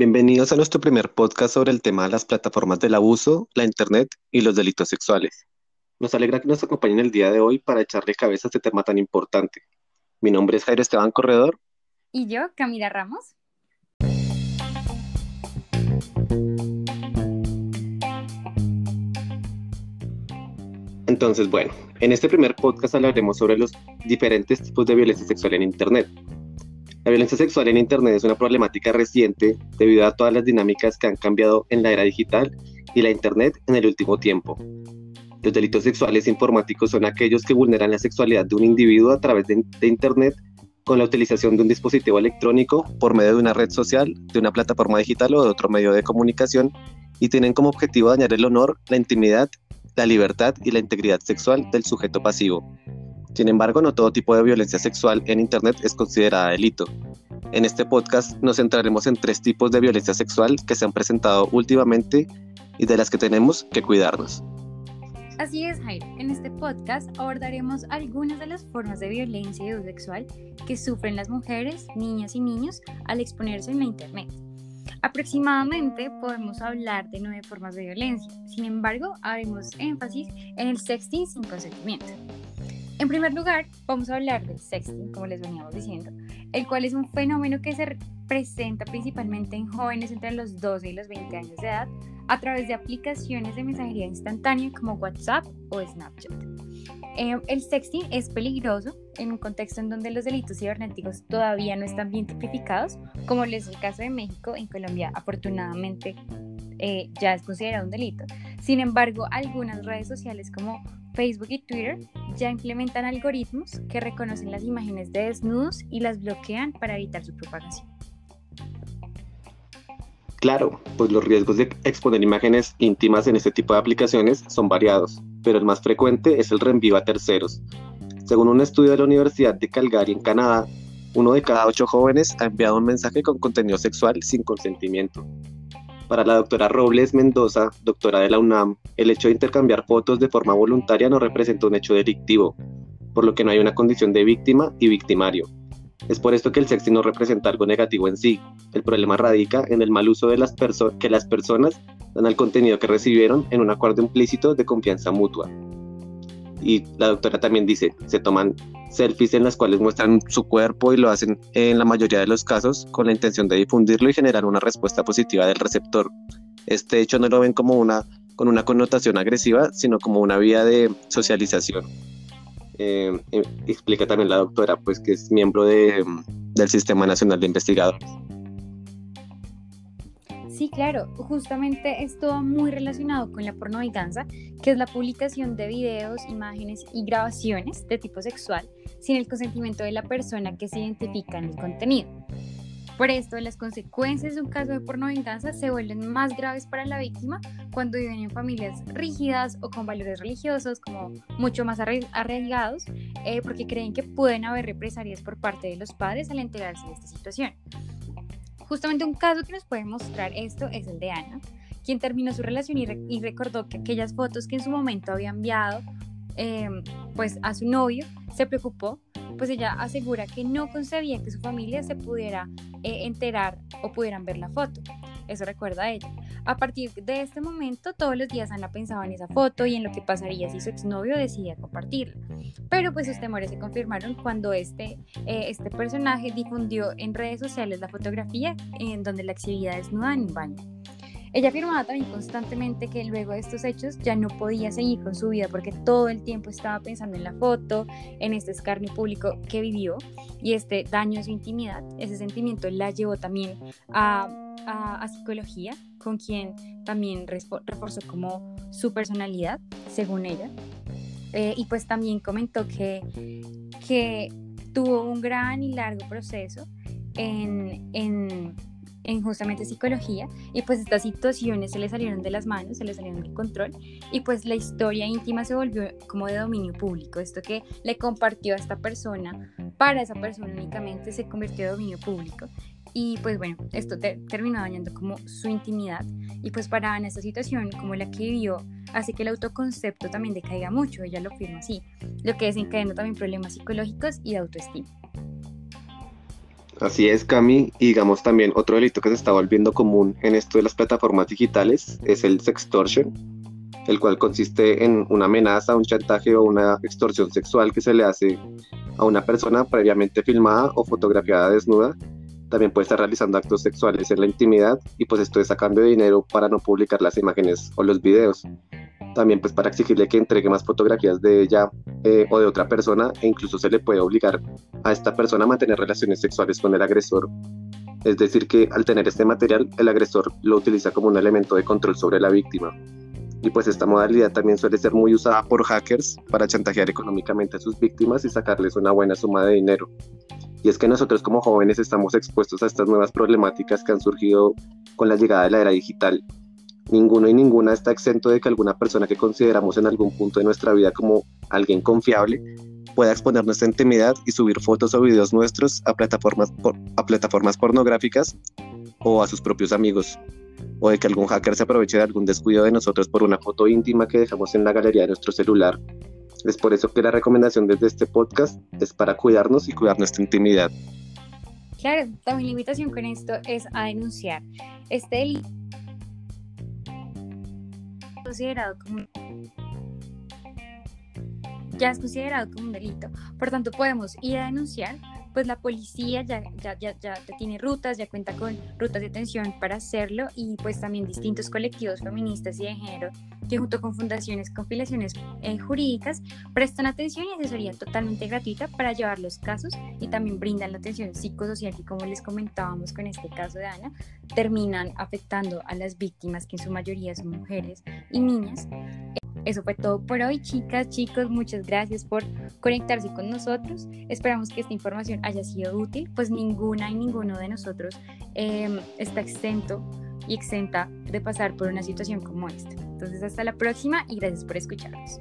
Bienvenidos a nuestro primer podcast sobre el tema de las plataformas del abuso, la Internet y los delitos sexuales. Nos alegra que nos acompañen el día de hoy para echarle cabeza a este tema tan importante. Mi nombre es Jairo Esteban Corredor. Y yo, Camila Ramos. Entonces, bueno, en este primer podcast hablaremos sobre los diferentes tipos de violencia sexual en Internet. La violencia sexual en Internet es una problemática reciente debido a todas las dinámicas que han cambiado en la era digital y la Internet en el último tiempo. Los delitos sexuales informáticos son aquellos que vulneran la sexualidad de un individuo a través de, de Internet con la utilización de un dispositivo electrónico por medio de una red social, de una plataforma digital o de otro medio de comunicación y tienen como objetivo dañar el honor, la intimidad la libertad y la integridad sexual del sujeto pasivo. Sin embargo, no todo tipo de violencia sexual en Internet es considerada delito. En este podcast nos centraremos en tres tipos de violencia sexual que se han presentado últimamente y de las que tenemos que cuidarnos. Así es, Jairo. En este podcast abordaremos algunas de las formas de violencia y sexual que sufren las mujeres, niñas y niños al exponerse en la Internet. Aproximadamente podemos hablar de nueve formas de violencia, sin embargo, haremos énfasis en el sexting sin consentimiento. En primer lugar, vamos a hablar del sexting, como les veníamos diciendo, el cual es un fenómeno que se presenta principalmente en jóvenes entre los 12 y los 20 años de edad a través de aplicaciones de mensajería instantánea como WhatsApp o Snapchat. Eh, el sexting es peligroso en un contexto en donde los delitos cibernéticos todavía no están bien tipificados, como es el caso de México. En Colombia, afortunadamente, eh, ya es considerado un delito. Sin embargo, algunas redes sociales como Facebook y Twitter ya implementan algoritmos que reconocen las imágenes de desnudos y las bloquean para evitar su propagación. Claro, pues los riesgos de exponer imágenes íntimas en este tipo de aplicaciones son variados, pero el más frecuente es el reenvío a terceros. Según un estudio de la Universidad de Calgary en Canadá, uno de cada ocho jóvenes ha enviado un mensaje con contenido sexual sin consentimiento. Para la doctora Robles Mendoza, doctora de la UNAM, el hecho de intercambiar fotos de forma voluntaria no representa un hecho delictivo, por lo que no hay una condición de víctima y victimario. Es por esto que el sexting no representa algo negativo en sí. El problema radica en el mal uso de las que las personas dan al contenido que recibieron en un acuerdo implícito de confianza mutua. Y la doctora también dice, se toman selfies en las cuales muestran su cuerpo y lo hacen en la mayoría de los casos con la intención de difundirlo y generar una respuesta positiva del receptor. Este hecho no lo ven como una con una connotación agresiva, sino como una vía de socialización. Eh, eh, explica también la doctora, pues que es miembro de, del Sistema Nacional de Investigadores. Claro, justamente es todo muy relacionado con la pornovenganza, que es la publicación de videos, imágenes y grabaciones de tipo sexual sin el consentimiento de la persona que se identifica en el contenido. Por esto, las consecuencias de un caso de pornovenganza se vuelven más graves para la víctima cuando viven en familias rígidas o con valores religiosos como mucho más arraigados, eh, porque creen que pueden haber represalias por parte de los padres al enterarse de esta situación. Justamente un caso que nos puede mostrar esto es el de Ana, quien terminó su relación y, recordó que aquellas fotos que en su momento había enviado em, pues a su novio, se preocupó pues ella asegura que no concebía que su familia se pudiera eh, enterar o pudieran ver la foto. Eso recuerda a ella. A partir de este momento, todos los días Ana pensaba en esa foto y en lo que pasaría si su exnovio decidía compartirla. Pero pues sus temores se confirmaron cuando este, eh, este personaje difundió en redes sociales la fotografía en donde la exhibía desnuda en un baño. Ella afirmaba también constantemente que luego de estos hechos ya no podía seguir con su vida porque todo el tiempo estaba pensando en la foto, en este escarnio público que vivió y este daño a su intimidad. Ese sentimiento la llevó también a, a, psicología, con quien también reforzó como su personalidad, según ella. Eh, y pues también comentó que, que tuvo un gran y largo proceso en, en en justamente psicología y pues estas situaciones se le salieron de las manos, se le salieron del control y pues la historia íntima se volvió como de dominio público, esto que le compartió a esta persona, para esa persona únicamente se convirtió en dominio público y pues bueno, esto terminó dañando como su intimidad y pues para en esta situación como la que vivió hace que el autoconcepto también decaiga mucho, ella lo firma así, lo que desencadena también problemas psicológicos y de autoestima. Así es, Cami. Y digamos también otro delito que se está volviendo común en esto de las plataformas digitales es el sextortion, el cual consiste en una amenaza, un chantaje o una extorsión sexual que se le hace a una persona previamente filmada o fotografiada desnuda. También puede estar realizando actos sexuales en la intimidad y pues esto es a cambio de dinero para no publicar las imágenes o los videos también pues para exigirle que entregue más fotografías de ella eh, o de otra persona e incluso se le puede obligar a esta persona a mantener relaciones sexuales con el agresor. Es decir, que al tener este material, el agresor lo utiliza como un elemento de control sobre la víctima. Y pues esta modalidad también suele ser muy usada por hackers para chantajear económicamente a sus víctimas y sacarles una buena suma de dinero. Y es que nosotros como jóvenes estamos expuestos a estas nuevas problemáticas que han surgido con la llegada de la era digital Ninguno y ninguna está exento de que alguna persona que consideramos en algún punto de nuestra vida como alguien confiable pueda exponer nuestra intimidad y subir fotos o videos nuestros a plataformas, a plataformas pornográficas o a sus propios amigos. O de que algún hacker se aproveche de algún descuido de nosotros por una foto íntima que dejamos en la galería de nuestro celular. Es por eso que la recomendación desde este podcast es para cuidarnos y cuidar nuestra intimidad. Claro, también la invitación con esto es a denunciar este delito considerado como ya es considerado como un delito. Por tanto, podemos ir a denunciar, pues la policía ya, ya, ya, ya, tiene rutas, ya cuenta con rutas de atención para hacerlo y pues también distintos colectivos feministas y de género que junto con fundaciones, compilaciones eh, jurídicas prestan atención y asesoría totalmente gratuita para llevar los casos y también brindan la atención psicosocial que como les comentábamos con este caso de Ana, terminan afectando a las víctimas que en su mayoría son mujeres y niñas eso fue todo por hoy, chicas, chicos. Muchas gracias por conectarse con nosotros. Esperamos que esta información haya sido útil, pues ninguna y ninguno de nosotros em, está exento y exenta de pasar por una situación como esta. Entonces, hasta la próxima y gracias por escucharnos.